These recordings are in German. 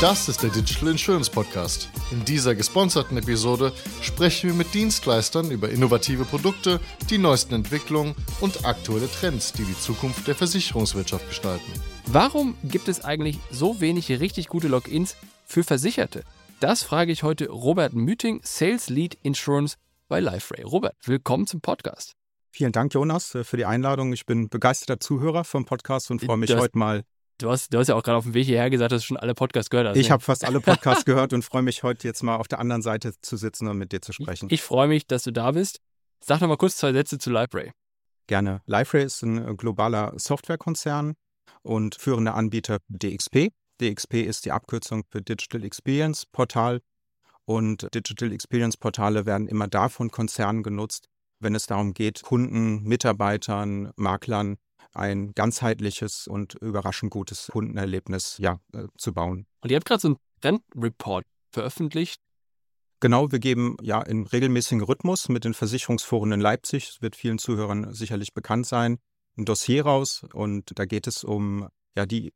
Das ist der Digital Insurance Podcast. In dieser gesponserten Episode sprechen wir mit Dienstleistern über innovative Produkte, die neuesten Entwicklungen und aktuelle Trends, die die Zukunft der Versicherungswirtschaft gestalten. Warum gibt es eigentlich so wenig richtig gute Logins für Versicherte? Das frage ich heute Robert Müting, Sales Lead Insurance bei LifeRay. Robert, willkommen zum Podcast. Vielen Dank, Jonas, für die Einladung. Ich bin begeisterter Zuhörer vom Podcast und freue mich Das- heute mal. Du hast, du hast ja auch gerade auf dem Weg hierher gesagt, dass du schon alle Podcasts gehört hast. Ich ne? habe fast alle Podcasts gehört und freue mich heute jetzt mal auf der anderen Seite zu sitzen und mit dir zu sprechen. Ich freue mich, dass du da bist. Sag noch mal kurz zwei Sätze zu LifeRay. Gerne. LifeRay ist ein äh, globaler Softwarekonzern und führender Anbieter DXP. DXP ist die Abkürzung für Digital Experience Portal und Digital Experience Portale werden immer da von Konzernen genutzt, wenn es darum geht, Kunden, Mitarbeitern, Maklern ein ganzheitliches und überraschend gutes Kundenerlebnis ja, äh, zu bauen. Und ihr habt gerade so einen Trendreport veröffentlicht. Genau, wir geben ja in regelmäßigen Rhythmus mit den Versicherungsforen in Leipzig, es wird vielen Zuhörern sicherlich bekannt sein, ein Dossier raus und da geht es um ja die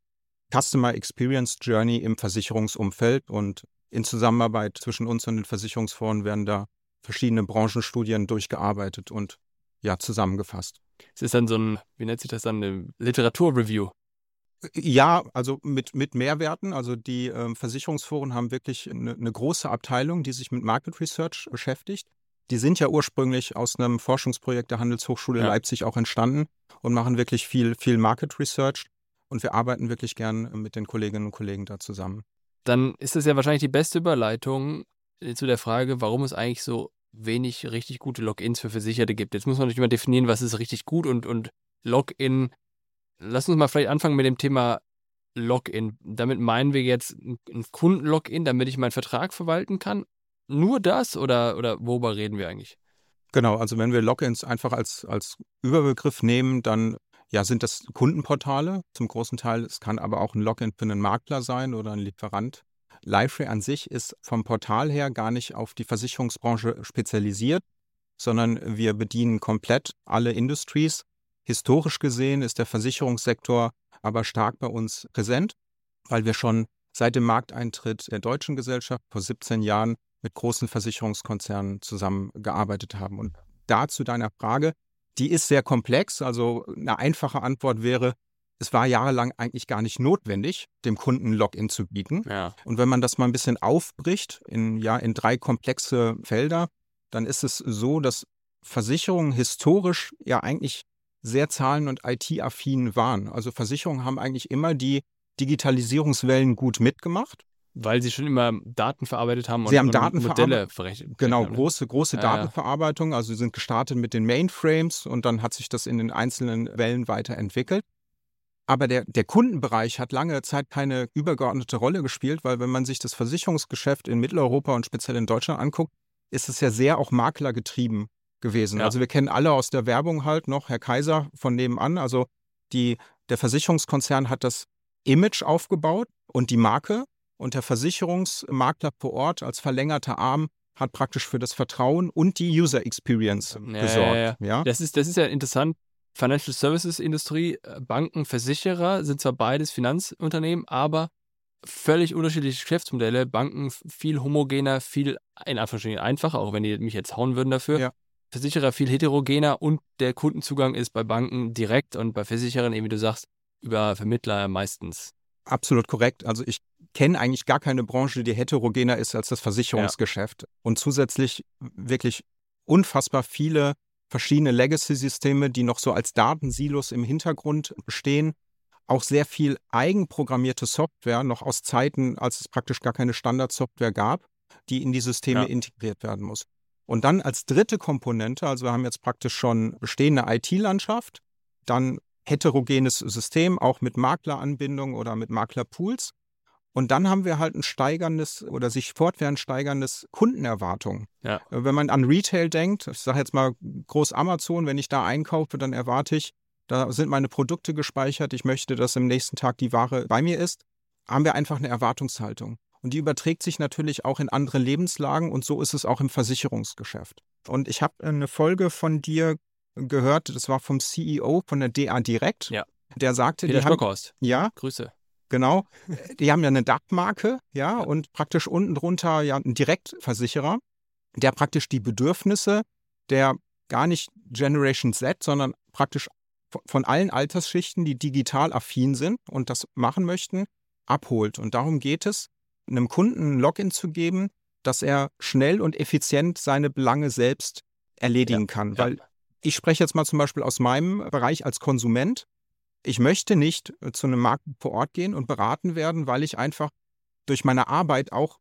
Customer Experience Journey im Versicherungsumfeld und in Zusammenarbeit zwischen uns und den Versicherungsforen werden da verschiedene Branchenstudien durchgearbeitet und ja zusammengefasst. Es ist dann so ein, wie nennt sich das dann, eine Literaturreview. Ja, also mit, mit Mehrwerten. Also die ähm, Versicherungsforen haben wirklich eine, eine große Abteilung, die sich mit Market Research beschäftigt. Die sind ja ursprünglich aus einem Forschungsprojekt der Handelshochschule Ja. Leipzig auch entstanden und machen wirklich viel, viel Market Research. Und wir arbeiten wirklich gern mit den Kolleginnen und Kollegen da zusammen. Dann ist das ja wahrscheinlich die beste Überleitung äh, zu der Frage, warum es eigentlich so wenig richtig gute Logins für Versicherte gibt. Jetzt muss man natürlich mal definieren, was ist richtig gut und, und Login. Lass uns mal vielleicht anfangen mit dem Thema Login. Damit meinen wir jetzt ein Kunden-Login, damit ich meinen Vertrag verwalten kann. Nur das oder, oder worüber reden wir eigentlich? Genau, also wenn wir Logins einfach als, als Überbegriff nehmen, dann ja, sind das Kundenportale zum großen Teil. Es kann aber auch ein Login für einen Makler sein oder ein Lieferant. LifeRay an sich ist vom Portal her gar nicht auf die Versicherungsbranche spezialisiert, sondern wir bedienen komplett alle Industries. Historisch gesehen ist der Versicherungssektor aber stark bei uns präsent, weil wir schon seit dem Markteintritt der deutschen Gesellschaft vor 17 Jahren mit großen Versicherungskonzernen zusammengearbeitet haben. Und da zu deiner Frage, die ist sehr komplex. Also eine einfache Antwort wäre, es war jahrelang eigentlich gar nicht notwendig, dem Kunden Login zu bieten. Ja. Und wenn man das mal ein bisschen aufbricht in, ja, in drei komplexe Felder, dann ist es so, dass Versicherungen historisch ja eigentlich sehr zahlen- und IT-affin waren. Also Versicherungen haben eigentlich immer die Digitalisierungswellen gut mitgemacht. Weil sie schon immer Daten verarbeitet haben und, Sie haben und Daten Modelle verrechnet. Genau, haben, ne? große, große ja. Datenverarbeitung. Also sie sind gestartet mit den Mainframes und dann hat sich das in den einzelnen Wellen weiterentwickelt. Aber der, der Kundenbereich hat lange Zeit keine übergeordnete Rolle gespielt, weil wenn man sich das Versicherungsgeschäft in Mitteleuropa und speziell in Deutschland anguckt, ist es ja sehr auch maklergetrieben gewesen. Ja. Also wir kennen alle aus der Werbung halt noch Herr Kaiser von nebenan. Also die, der Versicherungskonzern hat das Image aufgebaut und die Marke und der Versicherungsmakler vor Ort als verlängerter Arm hat praktisch für das Vertrauen und die User Experience Ja, gesorgt. ja. Ja, Das ist, das ist ja interessant. Financial Services Industrie, äh, Banken, Versicherer sind zwar beides Finanzunternehmen, aber völlig unterschiedliche Geschäftsmodelle. Banken viel homogener, viel in Anführungsstrichen einfacher, auch wenn die mich jetzt hauen würden dafür. Ja. Versicherer viel heterogener und der Kundenzugang ist bei Banken direkt und bei Versicherern, eben wie du sagst, über Vermittler meistens. absolut korrekt. Also ich kenne eigentlich gar keine Branche, die heterogener ist als das Versicherungsgeschäft. Und zusätzlich wirklich unfassbar viele verschiedene Legacy-Systeme, die noch so als Datensilos im Hintergrund stehen. Auch sehr viel eigenprogrammierte Software, noch aus Zeiten, als es praktisch gar keine Standardsoftware gab, die in die Systeme Ja. integriert werden muss. Und dann als dritte Komponente, also wir haben jetzt praktisch schon bestehende IT-Landschaft, dann heterogenes System, auch mit Makleranbindung oder mit Maklerpools. Und dann haben wir halt ein steigerndes oder sich fortwährend steigerndes Kundenerwartung. Ja. Äh, Wenn man an Retail denkt, ich sage jetzt mal groß Amazon, wenn ich da einkaufe, dann erwarte ich, da sind meine Produkte gespeichert, ich möchte, dass im nächsten Tag die Ware bei mir ist, haben wir einfach eine Erwartungshaltung. Und die überträgt sich natürlich auch in andere Lebenslagen und so ist es auch im Versicherungsgeschäft. Und ich habe eine Folge von dir gehört, das war vom CEO von der DA Direkt. Ja. Der sagte, Peter die haben, ja, Grüße. Genau. Die haben ja eine Dachmarke, ja, und praktisch unten drunter ja ein Direktversicherer, der praktisch die Bedürfnisse der gar nicht Generation Z, sondern praktisch von allen Altersschichten, die digital affin sind und das machen möchten, abholt. Und darum geht es, einem Kunden ein Login zu geben, dass er schnell und effizient seine Belange selbst erledigen ja, kann. Weil ja. ich spreche jetzt mal zum Beispiel aus meinem Bereich als Konsument. Ich möchte nicht äh, zu einem Markt vor Ort gehen und beraten werden, weil ich einfach durch meine Arbeit auch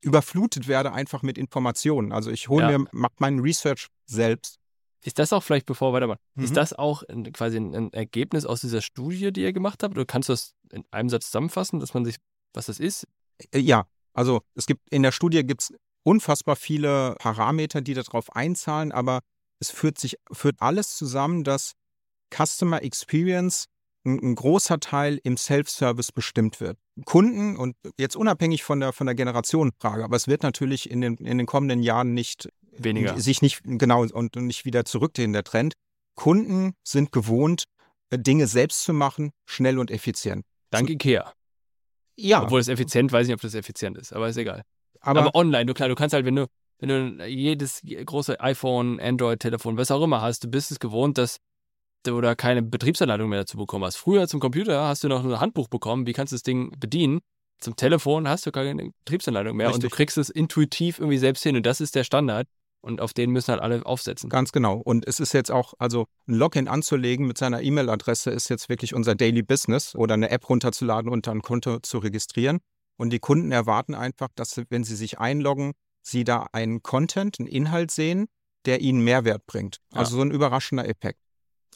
überflutet werde einfach mit Informationen. Also ich hole ja. mir, mache meinen Research selbst. Ist das auch vielleicht, bevor wir weitermachen, mhm. ist das auch quasi ein, ein, Ergebnis aus dieser Studie, die ihr gemacht habt? Oder kannst du das in einem Satz zusammenfassen, dass man sich, was das ist? Äh, ja, also es gibt in der Studie gibt es unfassbar viele Parameter, die darauf einzahlen, aber es führt sich führt alles zusammen, dass Customer Experience ein, ein großer Teil im Self-Service bestimmt wird. Kunden und jetzt unabhängig von der von der Generationenfrage, aber es wird natürlich in den in den kommenden Jahren nicht weniger sich nicht genau und nicht wieder zurückdrehen der Trend. Kunden sind gewohnt Dinge selbst zu machen, schnell und effizient. Dank so, Ikea. Ja. Obwohl es effizient, weiß ich nicht, ob das effizient ist, aber ist egal. Aber, aber online, du klar, du kannst halt, wenn du, wenn du jedes große iPhone, Android-Telefon, was auch immer hast, du bist es gewohnt, dass da keine Betriebsanleitung mehr dazu bekommen hast. Früher zum Computer hast du noch ein Handbuch bekommen, wie kannst du das Ding bedienen. Zum Telefon hast du keine Betriebsanleitung mehr Richtig. und du kriegst es intuitiv irgendwie selbst hin und das ist der Standard. Und auf den müssen halt alle aufsetzen. Ganz genau. Und es ist jetzt auch, also ein Login anzulegen mit seiner E-Mail-Adresse ist jetzt wirklich unser Daily Business oder eine App runterzuladen und dann ein Konto zu registrieren. Und die Kunden erwarten einfach, dass wenn sie sich einloggen, sie da einen Content, einen Inhalt sehen, der ihnen Mehrwert bringt. Also ja. so ein überraschender Effekt.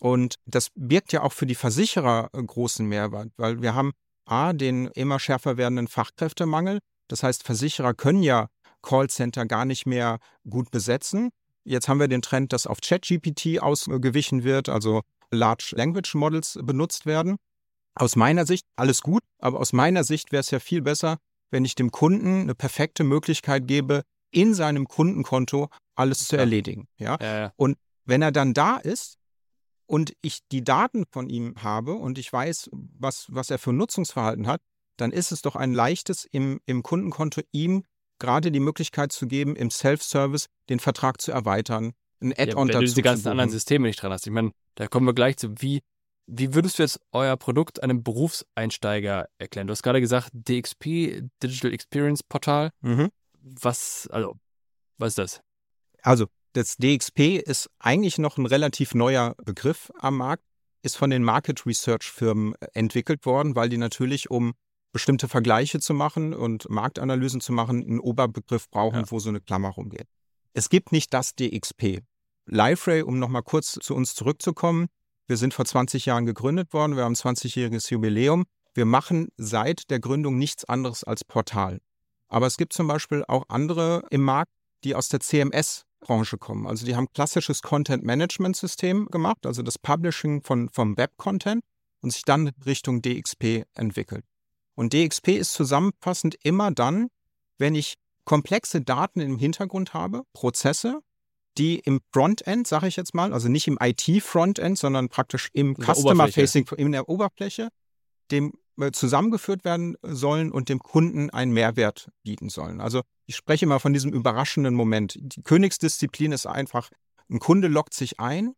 Und das birgt ja auch für die Versicherer großen Mehrwert, weil wir haben A, den immer schärfer werdenden Fachkräftemangel. Das heißt, Versicherer können ja Callcenter gar nicht mehr gut besetzen. Jetzt haben wir den Trend, dass auf ChatGPT ausgewichen wird, also Large Language Models benutzt werden. Aus meiner Sicht alles gut, aber aus meiner Sicht wäre es ja viel besser, wenn ich dem Kunden eine perfekte Möglichkeit gebe, in seinem Kundenkonto alles zu erledigen. Ja? ja, ja. Und wenn er dann da ist und ich die Daten von ihm habe und ich weiß, was, was er für Nutzungsverhalten hat, dann ist es doch ein leichtes, im, im Kundenkonto ihm gerade die Möglichkeit zu geben, im Self-Service den Vertrag zu erweitern, ein Add-on ja, dazu. Wenn du diese ganzen anderen Systeme nicht dran hast. Ich meine, da kommen wir gleich zu, wie, wie würdest du jetzt euer Produkt einem Berufseinsteiger erklären? Du hast gerade gesagt, DXP, Digital Experience Portal. Mhm. Was, also, was ist das? Also, das DXP ist eigentlich noch ein relativ neuer Begriff am Markt, ist von den Market Research Firmen entwickelt worden, weil die natürlich, um bestimmte Vergleiche zu machen und Marktanalysen zu machen, einen Oberbegriff brauchen, ja. wo so eine Klammer rumgeht. Es gibt nicht das DXP. LiveRay, um nochmal kurz zu uns zurückzukommen, wir sind vor 20 Jahren gegründet worden, wir haben ein 20-jähriges Jubiläum. Wir machen seit der Gründung nichts anderes als Portal. Aber es gibt zum Beispiel auch andere im Markt, die aus der CMS-Branche kommen. Also die haben klassisches Content-Management-System gemacht, also das Publishing von, vom Web-Content und sich dann Richtung DXP entwickelt. Und DXP ist zusammenfassend immer dann, wenn ich komplexe Daten im Hintergrund habe, Prozesse, die im Frontend, sage ich jetzt mal, also nicht im IT-Frontend, sondern praktisch im Customer-Facing, in der Oberfläche, dem äh, zusammengeführt werden sollen und dem Kunden einen Mehrwert bieten sollen. Also ich spreche immer von diesem überraschenden Moment. Die Königsdisziplin ist einfach, ein Kunde lockt sich ein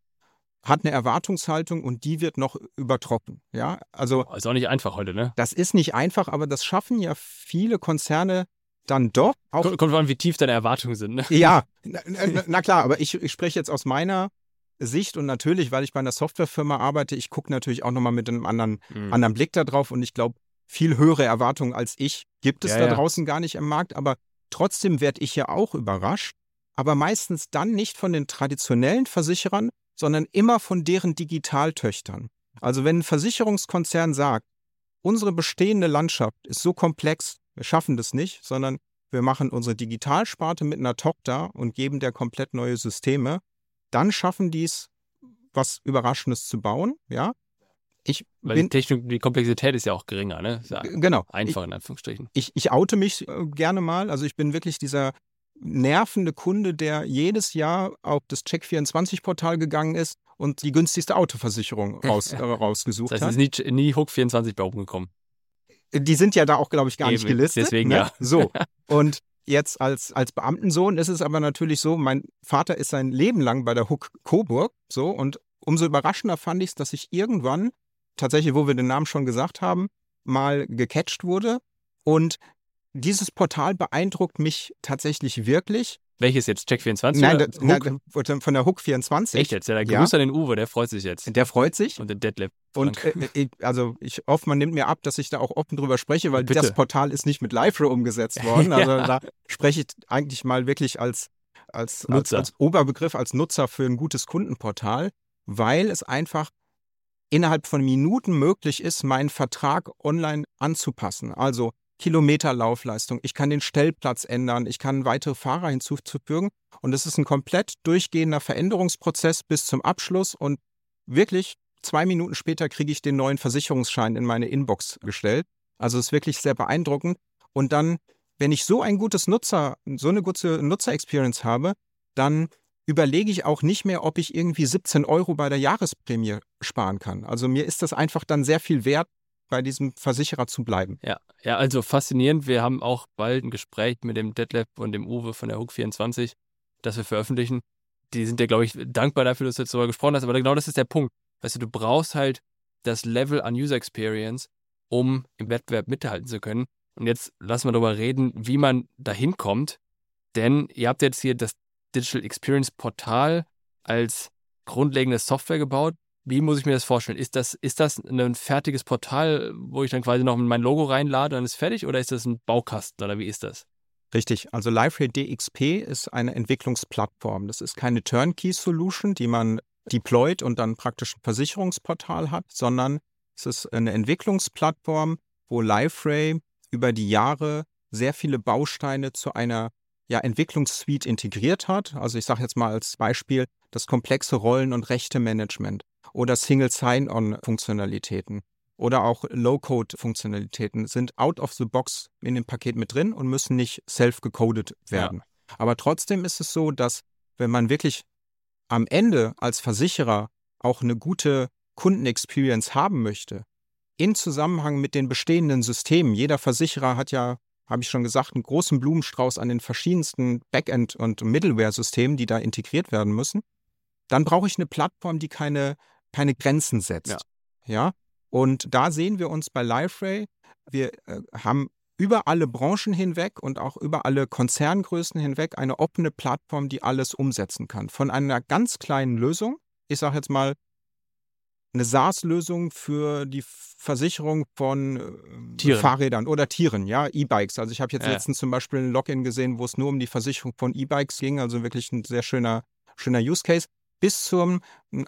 hat eine Erwartungshaltung und die wird noch übertroffen. Ja, also. Ist auch nicht einfach heute, ne? Das ist nicht einfach, aber das schaffen ja viele Konzerne dann doch. Auch, kommt, kommt an, wie tief deine Erwartungen sind, ne? Ja, na, na klar, aber ich, ich spreche jetzt aus meiner Sicht und natürlich, weil ich bei einer Softwarefirma arbeite, ich gucke natürlich auch nochmal mit einem anderen, mhm. anderen Blick da drauf und ich glaube, viel höhere Erwartungen als ich gibt es ja, da ja. draußen gar nicht im Markt, aber trotzdem werde ich ja auch überrascht, aber meistens dann nicht von den traditionellen Versicherern, sondern immer von deren Digitaltöchtern. Also wenn ein Versicherungskonzern sagt, unsere bestehende Landschaft ist so komplex, wir schaffen das nicht, sondern wir machen unsere Digitalsparte mit einer Tochter und geben der komplett neue Systeme, dann schaffen die es, was Überraschendes zu bauen, ja. Ich Weil bin, die Technik, die Komplexität ist ja auch geringer, ne? Ja genau. Einfach in Anführungsstrichen. Ich, ich oute mich äh, gerne mal. Also ich bin wirklich dieser nervende Kunde, der jedes Jahr auf das Check24-Portal gegangen ist und die günstigste Autoversicherung raus, äh, rausgesucht das heißt, hat. Es ist nie, nie Hook 24 bei oben gekommen. die sind ja da auch, glaube ich, gar nicht Eben, gelistet. deswegen ne? ja. So. Und jetzt als, als Beamtensohn ist es aber natürlich so, mein Vater ist sein Leben lang bei der Hook Coburg, so, und umso überraschender fand ich es, dass ich irgendwann, tatsächlich, wo wir den Namen schon gesagt haben, mal gecatcht wurde. Und dieses Portal beeindruckt mich tatsächlich wirklich. Welches jetzt? Check24? Nein, Hook? nein, von der Hook 24. Echt jetzt? Ja, der Ja. Gruß an den Uwe, der freut sich jetzt. Der freut sich. Und den Detlef. Und äh, ich, also ich hoffe, man nimmt mir ab, dass ich da auch offen drüber spreche, weil Bitte. das Portal ist nicht mit LiveRay umgesetzt worden. Also Ja. da spreche ich eigentlich mal wirklich als, als, als, als Oberbegriff, als Nutzer für ein gutes Kundenportal, weil es einfach innerhalb von Minuten möglich ist, meinen Vertrag online anzupassen. Also Kilometerlaufleistung, ich kann den Stellplatz ändern, ich kann weitere Fahrer hinzufügen und es ist ein komplett durchgehender Veränderungsprozess bis zum Abschluss und wirklich zwei Minuten später kriege ich den neuen Versicherungsschein in meine Inbox gestellt. Also es ist wirklich sehr beeindruckend. Und dann, wenn ich so ein gutes Nutzer, so eine gute Nutzer-Experience habe, dann überlege ich auch nicht mehr, ob ich irgendwie 17 Euro bei der Jahresprämie sparen kann. Also mir ist das einfach dann sehr viel wert, bei diesem Versicherer zu bleiben. Ja, ja, also faszinierend. Wir haben auch bald ein Gespräch mit dem Detlef und dem Uwe von der Hook24, das wir veröffentlichen. Die sind ja, glaube ich, dankbar dafür, dass du jetzt darüber gesprochen hast. Aber genau das ist der Punkt. Weißt du, du brauchst halt das Level an User Experience, um im Wettbewerb mithalten zu können. Und jetzt lassen wir darüber reden, wie man dahin kommt. Denn ihr habt jetzt hier das Digital Experience Portal als grundlegende Software gebaut. Wie muss ich mir das vorstellen? Ist das, ist das ein fertiges Portal, wo ich dann quasi noch mein Logo reinlade und ist fertig? Oder ist das ein Baukasten oder wie ist das? Richtig, also LiveRay DXP ist eine Entwicklungsplattform. Das ist keine Turnkey-Solution, die man deployt und dann praktisch ein Versicherungsportal hat, sondern es ist eine Entwicklungsplattform, wo LiveRay über die Jahre sehr viele Bausteine zu einer ja, Entwicklungssuite integriert hat. Also ich sage jetzt mal als Beispiel das komplexe Rollen- und Rechte-Management oder Single-Sign-On-Funktionalitäten oder auch Low-Code-Funktionalitäten sind out of the box in dem Paket mit drin und müssen nicht self-gecodet werden. Aber trotzdem ist es so, dass wenn man wirklich am Ende als Versicherer auch eine gute Kundenexperience haben möchte, in Zusammenhang mit den bestehenden Systemen, jeder Versicherer hat ja, habe ich schon gesagt, einen großen Blumenstrauß an den verschiedensten Backend- und Middleware-Systemen, die da integriert werden müssen, dann brauche ich eine Plattform, die keine, keine Grenzen setzt. Ja. ja? Und da sehen wir uns bei LiveRay. Wir äh, haben über alle Branchen hinweg und auch über alle Konzerngrößen hinweg eine offene Plattform, die alles umsetzen kann. Von einer ganz kleinen Lösung, ich sage jetzt mal, eine SaaS-Lösung für die Versicherung von äh, Tieren. Fahrrädern oder Tieren, ja, E-Bikes. Also ich habe jetzt Ja. letztens zum Beispiel ein Login gesehen, wo es nur um die Versicherung von E-Bikes ging, also wirklich ein sehr schöner, schöner Use Case, bis zum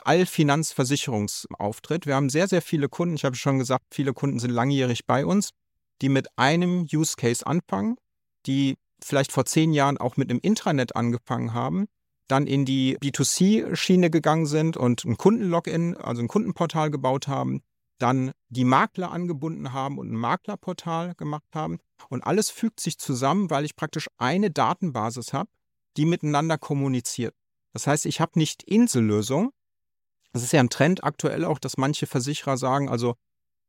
Allfinanzversicherungsauftritt. Wir haben sehr, sehr viele Kunden, ich habe schon gesagt, viele Kunden sind langjährig bei uns, die mit einem Use Case anfangen, die vielleicht vor zehn Jahren auch mit einem Intranet angefangen haben, dann in die B2C-Schiene gegangen sind und ein Kundenlogin, also ein Kundenportal gebaut haben, dann die Makler angebunden haben und ein Maklerportal gemacht haben. Und alles fügt sich zusammen, weil ich praktisch eine Datenbasis habe, die miteinander kommuniziert. Das heißt, ich habe nicht Insellösung. Das ist ja ein Trend aktuell auch, dass manche Versicherer sagen, also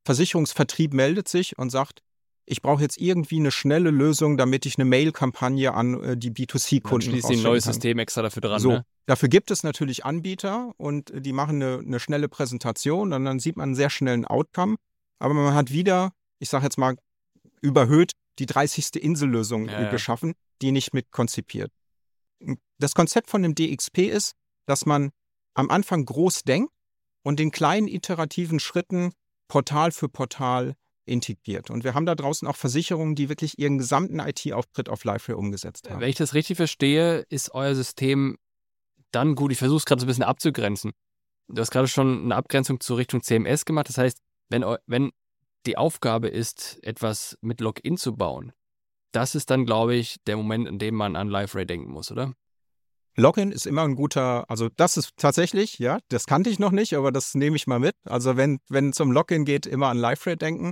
Versicherungsvertrieb meldet sich und sagt, ich brauche jetzt irgendwie eine schnelle Lösung, damit ich eine Mail-Kampagne an äh, die Dann B2C-Kunden schließt sie ein neues kann. System extra dafür dran. So, Ne? dafür gibt es natürlich Anbieter und die machen eine, eine schnelle Präsentation und dann sieht man einen sehr schnellen Outcome. Aber man hat wieder, ich sage jetzt mal, überhöht die 30. Insellösung äh, ja. geschaffen, die nicht mit konzipiert. Das Konzept von dem DXP ist, dass man am Anfang groß denkt und in kleinen iterativen Schritten Portal für Portal integriert. Und wir haben da draußen auch Versicherungen, die wirklich ihren gesamten IT-Auftritt auf LiveRay umgesetzt haben. Wenn ich das richtig verstehe, ist euer System dann gut. Ich versuche es gerade so ein bisschen abzugrenzen. Du hast gerade schon eine Abgrenzung zur Richtung CMS gemacht. Das heißt, wenn, wenn die Aufgabe ist, etwas mit Login zu bauen, das ist dann, glaube ich, der Moment, in dem man an LiveRay denken muss, oder? Login ist immer ein guter, also das ist tatsächlich, ja, das kannte ich noch nicht, aber das nehme ich mal mit. Also wenn wenn es um Login geht, immer an LiveRay denken.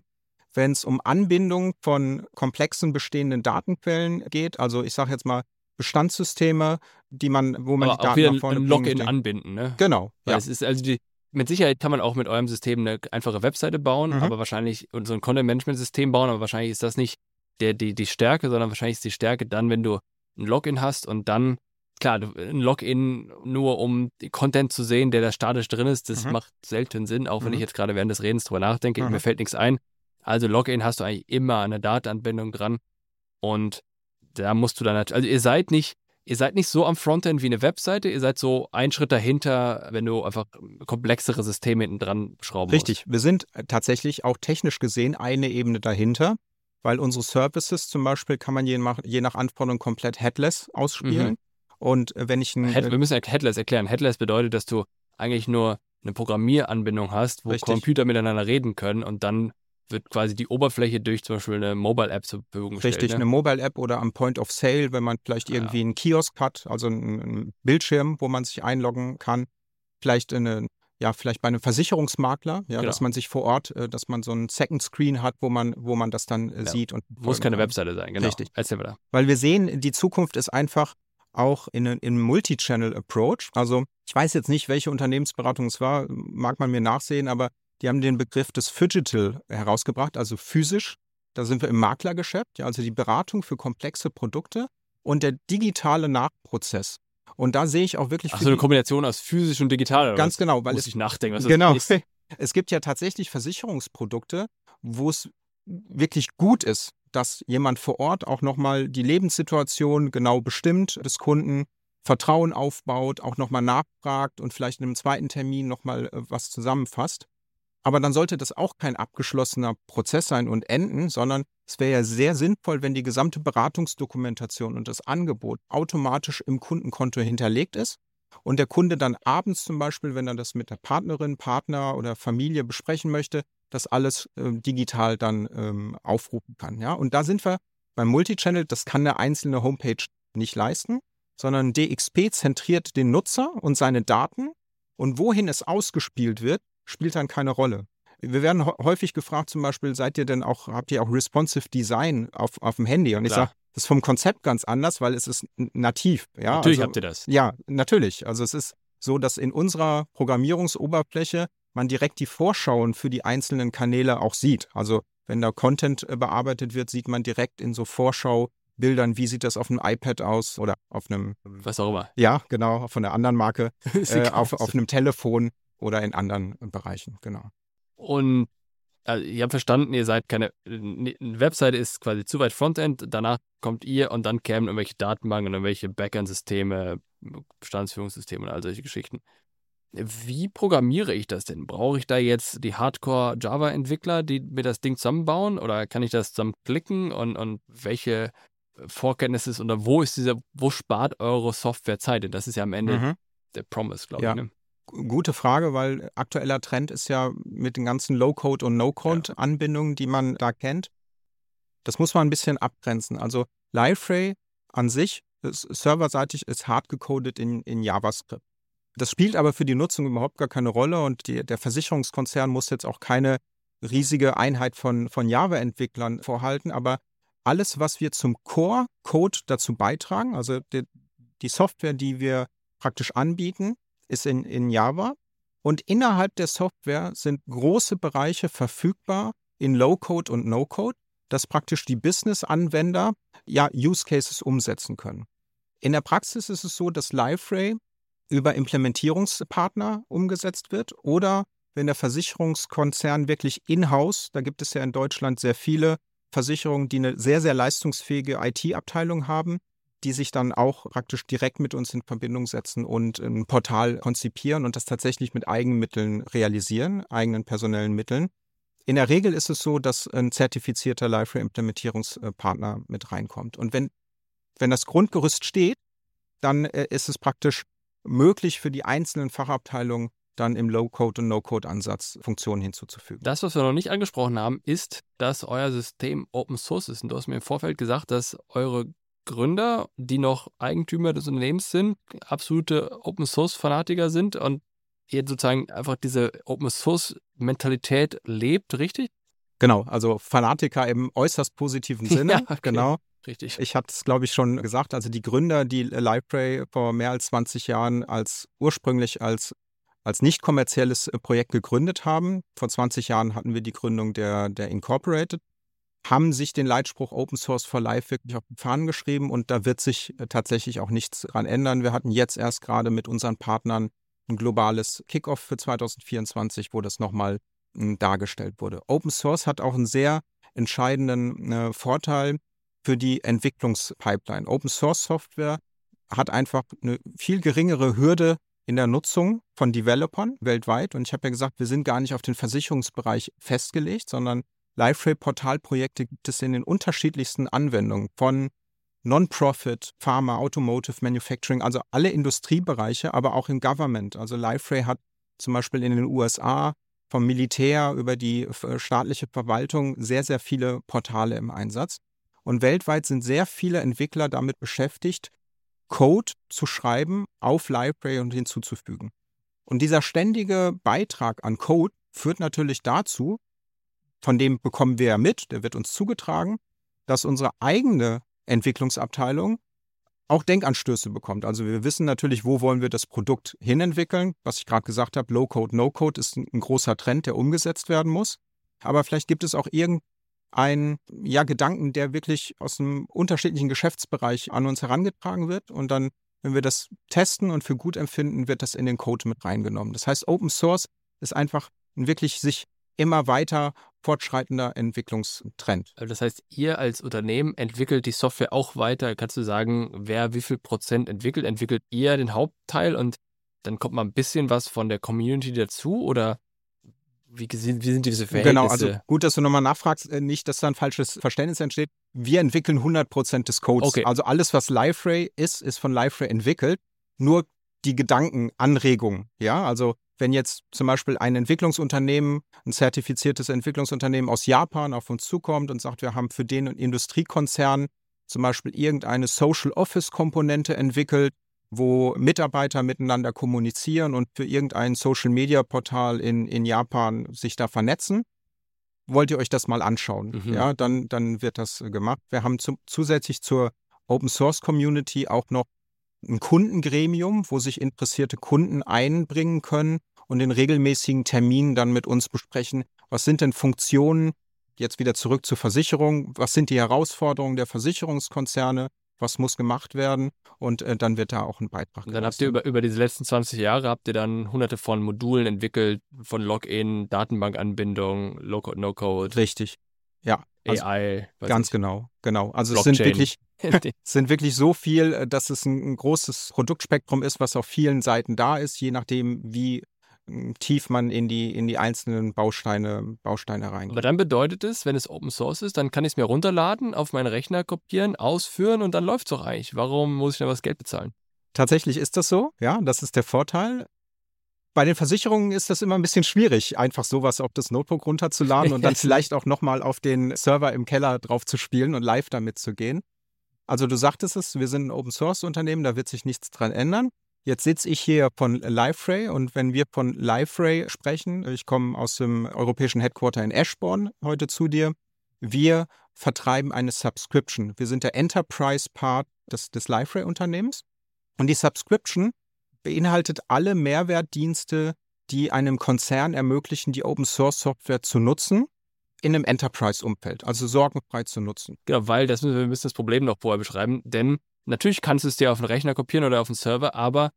Wenn es um Anbindung von komplexen bestehenden Datenquellen geht, also ich sage jetzt mal Bestandssysteme, die man, wo man Aber die auch Daten wieder nach vorne ein Login anbinden, ne? Genau, Weil ja. es ist also die, mit Sicherheit kann man auch mit eurem System eine einfache Webseite bauen, Mhm. aber wahrscheinlich und so ein Content-Management-System bauen, aber wahrscheinlich ist das nicht der, die, die Stärke, sondern wahrscheinlich ist die Stärke dann, wenn du ein Login hast und dann, klar, ein Login nur um Content zu sehen, der da statisch drin ist, das Mhm. macht selten Sinn, auch wenn Mhm. ich jetzt gerade während des Redens drüber nachdenke, Mhm. mir fällt nichts ein. Also Login hast du eigentlich immer eine Datenanbindung dran und da musst du dann natürlich, also ihr seid nicht, ihr seid nicht so am Frontend wie eine Webseite, ihr seid so einen Schritt dahinter, wenn du einfach komplexere Systeme hinten dran schrauben Richtig, wir sind äh, tatsächlich auch technisch gesehen eine Ebene dahinter, weil unsere Services zum Beispiel kann man je nach, je nach Anforderung komplett headless ausspielen. Mhm. Und äh, wenn ich ein, musst. Head, wir müssen Headless erklären. Headless bedeutet, dass du eigentlich nur eine Programmieranbindung hast, wo Richtig. Computer miteinander reden können und dann wird quasi die Oberfläche durch zum Beispiel eine Mobile-App zur Verfügung gestellt. Richtig, ne? eine Mobile-App oder am Point of Sale, wenn man vielleicht Ja. irgendwie einen Kiosk hat, also einen, Bildschirm, wo man sich einloggen kann. Vielleicht eine, ja, vielleicht bei einem Versicherungsmakler, ja, Genau. dass man sich vor Ort, äh, dass man so einen Second Screen hat, wo man, wo man das dann äh, Ja. sieht und Muss keine. Webseite sein, genau. Richtig. Erzähl da. Weil wir sehen, die Zukunft ist einfach auch in einem Multi-Channel-Approach. Also ich weiß jetzt nicht, welche Unternehmensberatung es war, mag man mir nachsehen, aber die haben den Begriff des Phygital herausgebracht, also physisch. Da sind wir im Maklergeschäft, ja, also die Beratung für komplexe Produkte und der digitale Nachprozess. Und da sehe ich auch wirklich Ach so, eine Kombination aus physisch und digital. Ganz was? genau, weil Muss es ich nachdenken, genau. ist. Es gibt ja tatsächlich Versicherungsprodukte, wo es wirklich gut ist, dass jemand vor Ort auch nochmal die Lebenssituation genau bestimmt des Kunden, Vertrauen aufbaut, auch nochmal nachfragt und vielleicht in einem zweiten Termin nochmal äh, was zusammenfasst. Aber dann sollte das auch kein abgeschlossener Prozess sein und enden, sondern es wäre ja sehr sinnvoll, wenn die gesamte Beratungsdokumentation und das Angebot automatisch im Kundenkonto hinterlegt ist und der Kunde dann abends zum Beispiel, wenn er das mit der Partnerin, Partner oder Familie besprechen möchte, das alles äh, digital dann ähm, aufrufen kann. Ja? Und da sind wir beim Multichannel, das kann eine einzelne Homepage nicht leisten, sondern DXP zentriert den Nutzer und seine Daten und wohin es ausgespielt wird, spielt dann keine Rolle. Wir werden hä- häufig gefragt, zum Beispiel, seid ihr denn auch, habt ihr auch responsive Design auf, auf dem Handy? Und ich Klar. sage, das ist vom Konzept ganz anders, weil es ist nativ. Ja? Natürlich also, habt ihr das. ja, natürlich. Also es ist so, dass in unserer Programmierungsoberfläche man direkt die Vorschauen für die einzelnen Kanäle auch sieht. Also wenn da Content äh, bearbeitet wird, sieht man direkt in so Vorschaubildern, wie sieht das auf einem iPad aus oder auf einem, Was auch immer. ja, genau, von der anderen Marke, äh, auf, auf einem Telefon oder in anderen Bereichen, genau. Und also, ihr habt verstanden, ihr seid keine. Eine Webseite ist quasi zu weit Frontend, danach kommt ihr und dann kämen irgendwelche Datenbanken und irgendwelche Backend-Systeme, Bestandsführungssysteme und all solche Geschichten. Wie programmiere ich das denn? Brauche ich da jetzt die Hardcore-Java-Entwickler, die mir das Ding zusammenbauen? Oder kann ich das zusammenklicken? Und, und welche Vorkenntnisse ist oder wo ist dieser, wo spart eure Software Zeit? Denn das ist ja am Ende Mhm. der Promise, glaube Ja. ich. Ne? Gute Frage, weil aktueller Trend ist ja mit den ganzen Low-Code- und No-Code-Anbindungen, die man da kennt. Das muss man ein bisschen abgrenzen. Also Liferay an sich, ist, serverseitig, ist hart gecodet in, in JavaScript. Das spielt aber für die Nutzung überhaupt gar keine Rolle und die, der Versicherungskonzern muss jetzt auch keine riesige Einheit von, von Java-Entwicklern vorhalten, aber alles, was wir zum Core-Code dazu beitragen, also die, die Software, die wir praktisch anbieten, ist in, in Java. Und innerhalb der Software sind große Bereiche verfügbar in Low-Code und No-Code, dass praktisch die Business-Anwender ja Use Cases umsetzen können. In der Praxis ist es so, dass Liferay über Implementierungspartner umgesetzt wird oder wenn der Versicherungskonzern wirklich in-house, da gibt es ja in Deutschland sehr viele Versicherungen, die eine sehr, sehr leistungsfähige IT-Abteilung haben, die sich dann auch praktisch direkt mit uns in Verbindung setzen und ein Portal konzipieren und das tatsächlich mit Eigenmitteln realisieren, eigenen personellen Mitteln. In der Regel ist es so, dass ein zertifizierter Liferay-Implementierungspartner mit reinkommt. Und wenn, wenn das Grundgerüst steht, dann äh, ist es praktisch möglich für die einzelnen Fachabteilungen dann im Low-Code- und No-Code-Ansatz Funktionen hinzuzufügen. Das, was wir noch nicht angesprochen haben, ist, dass euer System Open Source ist. Und du hast mir im Vorfeld gesagt, dass eure Gründer, die noch Eigentümer des Unternehmens sind, absolute Open Source Fanatiker sind und ihr sozusagen einfach diese Open Source Mentalität lebt, richtig? Genau, also Fanatiker im äußerst positiven Sinne. Ja, okay. Genau. Richtig. Ich hatte es, glaube ich, schon gesagt. Also die Gründer, die Library vor mehr als 20 Jahren als ursprünglich als als nicht kommerzielles Projekt gegründet haben. Vor 20 Jahren hatten wir die Gründung der, der Incorporated, haben sich den Leitspruch Open Source for Life wirklich auf die Fahnen geschrieben und da wird sich äh, tatsächlich auch nichts dran ändern. Wir hatten jetzt erst gerade mit unseren Partnern ein globales Kickoff für 2024, wo das nochmal hm, dargestellt wurde. Open Source hat auch einen sehr entscheidenden äh, Vorteil für die Entwicklungspipeline. Open Source Software hat einfach eine viel geringere Hürde in der Nutzung von Developern weltweit. Und ich habe ja gesagt, wir sind gar nicht auf den Versicherungsbereich festgelegt, sondern LiveRay-Portalprojekte gibt es in den unterschiedlichsten Anwendungen von Non-Profit, Pharma, Automotive, Manufacturing, also alle Industriebereiche, aber auch im Government. Also LiveRay hat zum Beispiel in den USA vom Militär über die äh, staatliche Verwaltung sehr, sehr viele Portale im Einsatz. Und weltweit sind sehr viele Entwickler damit beschäftigt, Code zu schreiben auf Library und hinzuzufügen. Und dieser ständige Beitrag an Code führt natürlich dazu, von dem bekommen wir ja mit, der wird uns zugetragen, dass unsere eigene Entwicklungsabteilung auch Denkanstöße bekommt. Also wir wissen natürlich, wo wollen wir das Produkt hinentwickeln. Was ich gerade gesagt habe, Low-Code, No-Code ist ein, großer Trend, der umgesetzt werden muss. Aber vielleicht gibt es auch irgendein ein ja, Gedanken, der wirklich aus einem unterschiedlichen Geschäftsbereich an uns herangetragen wird. Und dann, wenn wir das testen und für gut empfinden, wird das in den Code mit reingenommen. Das heißt, Open Source ist einfach ein wirklich sich immer weiter fortschreitender Entwicklungstrend. Also das heißt, ihr als Unternehmen entwickelt die Software auch weiter. Kannst du sagen, wer wie viel Prozent entwickelt? Entwickelt ihr den Hauptteil und dann kommt mal ein bisschen was von der Community dazu oder wie, wie sind diese Verhältnisse? Genau, also gut, dass du nochmal nachfragst, äh, nicht, dass da ein falsches Verständnis entsteht. Wir entwickeln 100% des Codes. Okay. Also alles, was LiveRay ist, ist von LiveRay entwickelt. Nur die Gedanken, Anregungen, ja, also wenn jetzt zum Beispiel ein Entwicklungsunternehmen, ein zertifiziertes Entwicklungsunternehmen aus Japan auf uns zukommt und sagt, wir haben für den Industriekonzern zum Beispiel irgendeine Social Office Komponente entwickelt, wo Mitarbeiter miteinander kommunizieren und für irgendein Social-Media-Portal in, in Japan sich da vernetzen. Wollt ihr euch das mal anschauen? Mhm. Ja, dann, dann wird das gemacht. Wir haben zu, zusätzlich zur Open Source Community auch noch ein Kundengremium, wo sich interessierte Kunden einbringen können und in regelmäßigen Terminen dann mit uns besprechen, was sind denn Funktionen, jetzt wieder zurück zur Versicherung, was sind die Herausforderungen der Versicherungskonzerne, was muss gemacht werden und äh, dann wird da auch ein Beitrag. Und dann habt ihr über, über diese letzten 20 Jahre habt ihr dann hunderte von Modulen entwickelt, von Login, Datenbankanbindung, Low-Code, No-Code. Richtig. Ja. Also AI. Ganz genau, genau. Also Blockchain. es sind wirklich, sind wirklich so viel, äh, dass es ein, ein großes Produktspektrum ist, was auf vielen Seiten da ist, je nachdem, wie tief man in die, in die einzelnen Bausteine, Bausteine reingeht. Aber dann bedeutet es, wenn es Open Source ist, dann kann ich es mir runterladen, auf meinen Rechner kopieren, ausführen und dann läuft es doch eigentlich. Warum muss ich da was Geld bezahlen? Tatsächlich ist das so, ja, das ist der Vorteil. Bei den Versicherungen ist das immer ein bisschen schwierig, einfach sowas auf das Notebook runterzuladen und dann vielleicht auch nochmal auf den Server im Keller drauf zu spielen und live damit zu gehen. Also du sagtest es, wir sind ein Open Source Unternehmen, da wird sich nichts dran ändern. Jetzt sitze ich hier von LiveRay und wenn wir von LiveRay sprechen, ich komme aus dem europäischen Headquarter in Ashbourne heute zu dir, wir vertreiben eine Subscription. Wir sind der Enterprise-Part des, des LiveRay-Unternehmens und die Subscription beinhaltet alle Mehrwertdienste, die einem Konzern ermöglichen, die Open-Source-Software zu nutzen in einem Enterprise-Umfeld, also sorgenfrei zu nutzen. Genau, weil das müssen wir müssen das Problem noch vorher beschreiben, denn Natürlich kannst du es dir auf den Rechner kopieren oder auf den Server, aber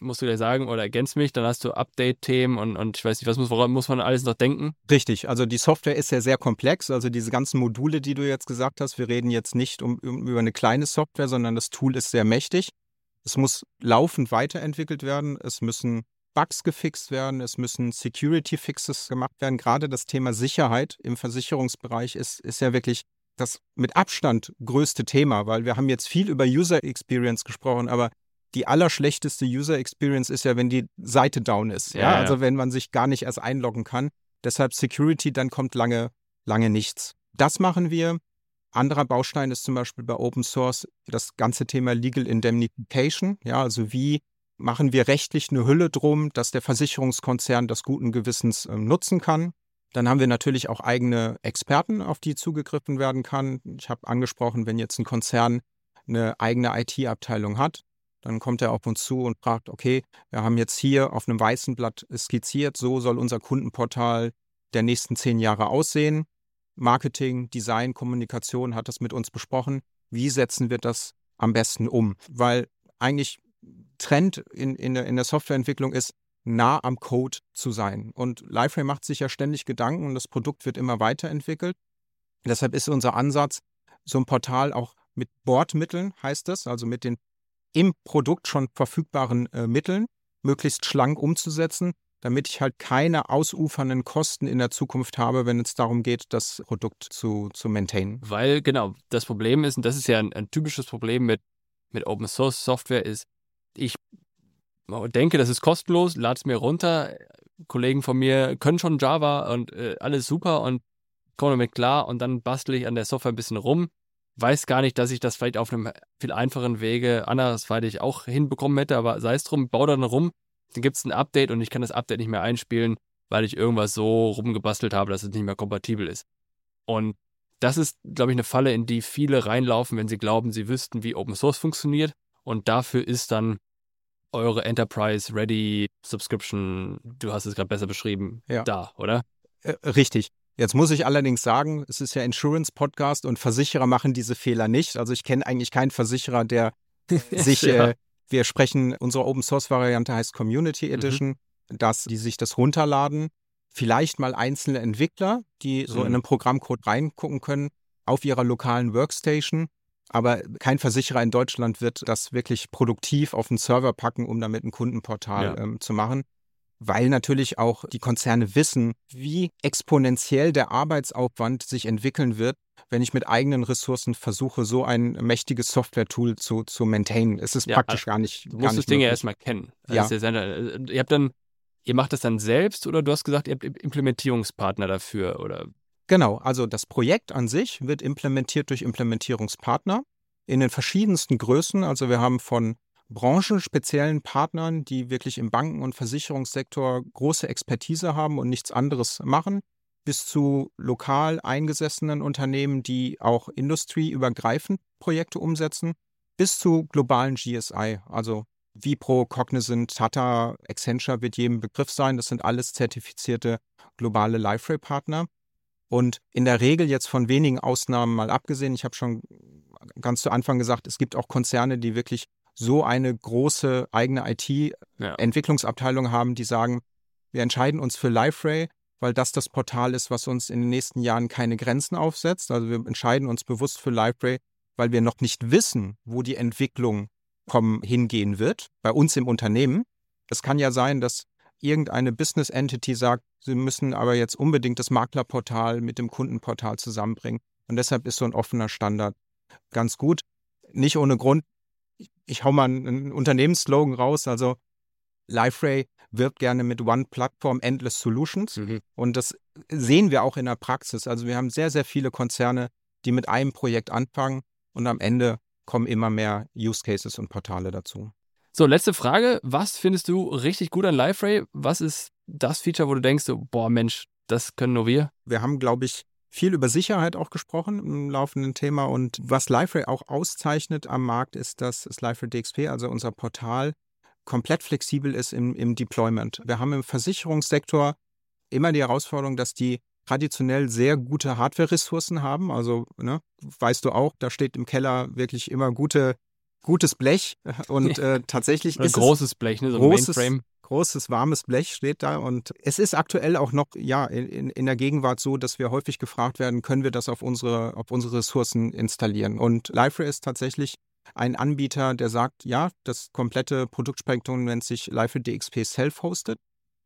musst du gleich sagen oder ergänzt mich, dann hast du Update-Themen und, und ich weiß nicht, was muss, woran muss man alles noch denken? Richtig, also die Software ist ja sehr komplex, also diese ganzen Module, die du jetzt gesagt hast, wir reden jetzt nicht um, über eine kleine Software, sondern das Tool ist sehr mächtig. Es muss laufend weiterentwickelt werden, es müssen Bugs gefixt werden, es müssen Security-Fixes gemacht werden. Gerade das Thema Sicherheit im Versicherungsbereich ist, ist ja wirklich das mit Abstand größte Thema, weil wir haben jetzt viel über User Experience gesprochen, aber die allerschlechteste User Experience ist ja, wenn die Seite down ist. Ja, ja, also wenn man sich gar nicht erst einloggen kann. Deshalb Security, dann kommt lange, lange nichts. Das machen wir. Anderer Baustein ist zum Beispiel bei Open Source das ganze Thema Legal Indemnification. Ja, also wie machen wir rechtlich eine Hülle drum, dass der Versicherungskonzern das guten Gewissens äh, nutzen kann. Dann haben wir natürlich auch eigene Experten, auf die zugegriffen werden kann. Ich habe angesprochen, wenn jetzt ein Konzern eine eigene IT-Abteilung hat, Dann kommt er auf uns zu und fragt, okay, wir haben jetzt hier auf einem weißen Blatt skizziert, so soll unser Kundenportal der nächsten zehn Jahre aussehen. Marketing, Design, Kommunikation hat das mit uns besprochen. Wie setzen wir das am besten um? Weil eigentlich Trend in, in, der, in der Softwareentwicklung ist, nah am Code zu sein. Und Liferay macht sich ja ständig Gedanken und das Produkt wird immer weiterentwickelt. Deshalb ist unser Ansatz, so ein Portal auch mit Bordmitteln, heißt es, also mit den im Produkt schon verfügbaren äh, Mitteln, möglichst schlank umzusetzen, damit ich halt keine ausufernden Kosten in der Zukunft habe, wenn es darum geht, das Produkt zu, zu maintainen. Weil, genau, das Problem ist, und das ist ja ein, ein typisches Problem mit, mit Open Source Software, ist, ich denke, das ist kostenlos, lade es mir runter. Kollegen von mir können schon Java und äh, alles super und kommen damit klar und dann bastle ich an der Software ein bisschen rum. Weiß gar nicht, dass ich das vielleicht auf einem viel einfacheren Wege andersweitig auch hinbekommen hätte, aber sei es drum, baue dann rum, gibt es ein Update und ich kann das Update nicht mehr einspielen, weil ich irgendwas so rumgebastelt habe, dass es nicht mehr kompatibel ist. Und das ist, glaube ich, eine Falle, in die viele reinlaufen, wenn sie glauben, sie wüssten, wie Open Source funktioniert. Und dafür ist dann eure Enterprise Ready Subscription, du hast es gerade besser beschrieben, ja. da, oder? Äh, richtig. Jetzt muss ich allerdings sagen, es ist ja Insurance Podcast und Versicherer machen diese Fehler nicht. Also ich kenne eigentlich keinen Versicherer, der sich, ja. äh, wir sprechen, unsere Open Source Variante heißt Community mhm. Edition, mhm. dass die sich das runterladen. Vielleicht mal einzelne Entwickler, die so mhm. in einen Programmcode reingucken können, auf ihrer lokalen Workstation aber kein Versicherer in Deutschland wird das wirklich produktiv auf den Server packen, um damit ein Kundenportal ja. ähm, zu machen. Weil natürlich auch die Konzerne wissen, wie exponentiell der Arbeitsaufwand sich entwickeln wird, wenn ich mit eigenen Ressourcen versuche, so ein mächtiges Software-Tool zu, zu maintainen. Es ist ja, praktisch gar nicht. Du musst das Ding ja erstmal kennen. Ja. ja äh, ihr habt dann, ihr macht das dann selbst oder du hast gesagt, ihr habt Implementierungspartner dafür oder Genau, also das Projekt an sich wird implementiert durch Implementierungspartner in den verschiedensten Größen. Also wir haben von branchenspeziellen Partnern, die wirklich im Banken- und Versicherungssektor große Expertise haben und nichts anderes machen, bis zu lokal eingesessenen Unternehmen, die auch industrieübergreifend Projekte umsetzen, bis zu globalen GSI, also Vipro, Cognizant, Tata, Accenture wird jedem Begriff sein. Das sind alles zertifizierte globale Liferay-Partner. Und in der Regel jetzt von wenigen Ausnahmen mal abgesehen, ich habe schon ganz zu Anfang gesagt, es gibt auch Konzerne, die wirklich so eine große eigene IT-Entwicklungsabteilung haben, die sagen, wir entscheiden uns für LiveRay, weil das das Portal ist, was uns in den nächsten Jahren keine Grenzen aufsetzt. Also wir entscheiden uns bewusst für LiveRay, weil wir noch nicht wissen, wo die Entwicklung kommen, hingehen wird, bei uns im Unternehmen. Es kann ja sein, dass irgendeine Business Entity sagt, sie müssen aber jetzt unbedingt das Maklerportal mit dem Kundenportal zusammenbringen. Und deshalb ist so ein offener Standard ganz gut. Nicht ohne Grund. Ich hau mal einen Unternehmensslogan raus. Also LifeRay wirbt gerne mit One Platform Endless Solutions. Mhm. Und das sehen wir auch in der Praxis. Also wir haben sehr, sehr viele Konzerne, die mit einem Projekt anfangen und am Ende kommen immer mehr Use Cases und Portale dazu. So, letzte Frage. Was findest du richtig gut an LiveRay? Was ist das Feature, wo du denkst, so, boah, Mensch, das können nur wir? Wir haben, glaube ich, viel über Sicherheit auch gesprochen im laufenden Thema. Und was LiveRay auch auszeichnet am Markt, ist, dass das LiveRay DXP, also unser Portal, komplett flexibel ist im, im Deployment. Wir haben im Versicherungssektor immer die Herausforderung, dass die traditionell sehr gute Hardware-Ressourcen haben. Also, ne, weißt du auch, da steht im Keller wirklich immer gute gutes Blech und äh, tatsächlich ist großes Blech, ne, so ein großes, Mainframe. Großes, warmes Blech steht da und es ist aktuell auch noch, ja, in, in der Gegenwart so, dass wir häufig gefragt werden, können wir das auf unsere, auf unsere Ressourcen installieren? Und Liferay ist tatsächlich ein Anbieter, der sagt, ja, das komplette Produktspektrum nennt sich Liferay DXP Self-Hosted.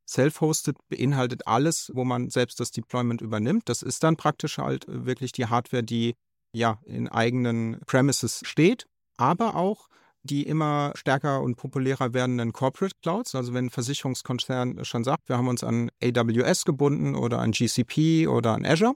Self-Hosted beinhaltet alles, wo man selbst das Deployment übernimmt. Das ist dann praktisch halt wirklich die Hardware, die ja in eigenen Premises steht aber auch die immer stärker und populärer werdenden Corporate Clouds. Also wenn ein Versicherungskonzern schon sagt, wir haben uns an AWS gebunden oder an GCP oder an Azure,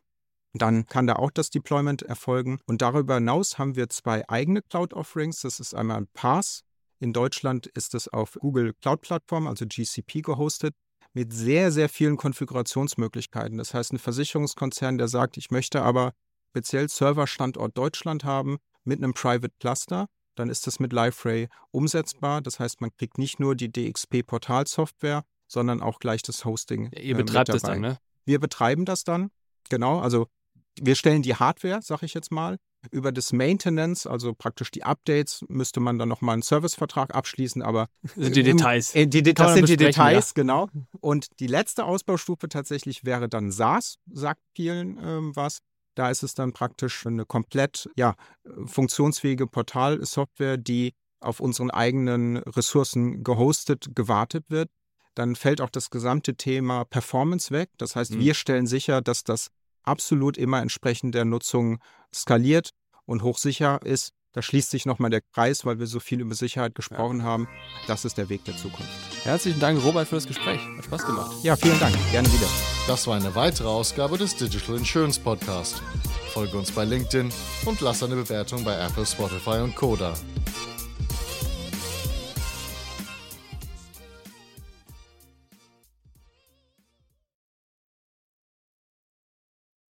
dann kann da auch das Deployment erfolgen. Und darüber hinaus haben wir zwei eigene Cloud-Offerings. Das ist einmal PaaS. In Deutschland ist es auf Google Cloud Plattform, also GCP, gehostet mit sehr, sehr vielen Konfigurationsmöglichkeiten. Das heißt, ein Versicherungskonzern, der sagt, ich möchte aber speziell Serverstandort Deutschland haben, mit einem Private Cluster, dann ist das mit LiveRay umsetzbar. Das heißt, man kriegt nicht nur die DXP-Portalsoftware, sondern auch gleich das Hosting. Ihr betreibt äh, das dann, ne? Wir betreiben das dann, genau. Also wir stellen die Hardware, sag ich jetzt mal. Über das Maintenance, also praktisch die Updates, müsste man dann nochmal einen Servicevertrag abschließen, aber. Sind die Details. Äh, die, das sind die Details, ja. genau. Und die letzte Ausbaustufe tatsächlich wäre dann SaaS, sagt vielen ähm, was. Da ist es dann praktisch eine komplett ja, funktionsfähige Portalsoftware, die auf unseren eigenen Ressourcen gehostet, gewartet wird. Dann fällt auch das gesamte Thema Performance weg. Das heißt, mhm. wir stellen sicher, dass das absolut immer entsprechend der Nutzung skaliert und hochsicher ist. Da schließt sich nochmal der Kreis, weil wir so viel über Sicherheit gesprochen ja. haben. Das ist der Weg der Zukunft. Herzlichen Dank, Robert, für das Gespräch. Hat Spaß gemacht. Ja, vielen Dank. Gerne wieder. Das war eine weitere Ausgabe des Digital Insurance Podcast. Folge uns bei LinkedIn und lass eine Bewertung bei Apple, Spotify und Koda.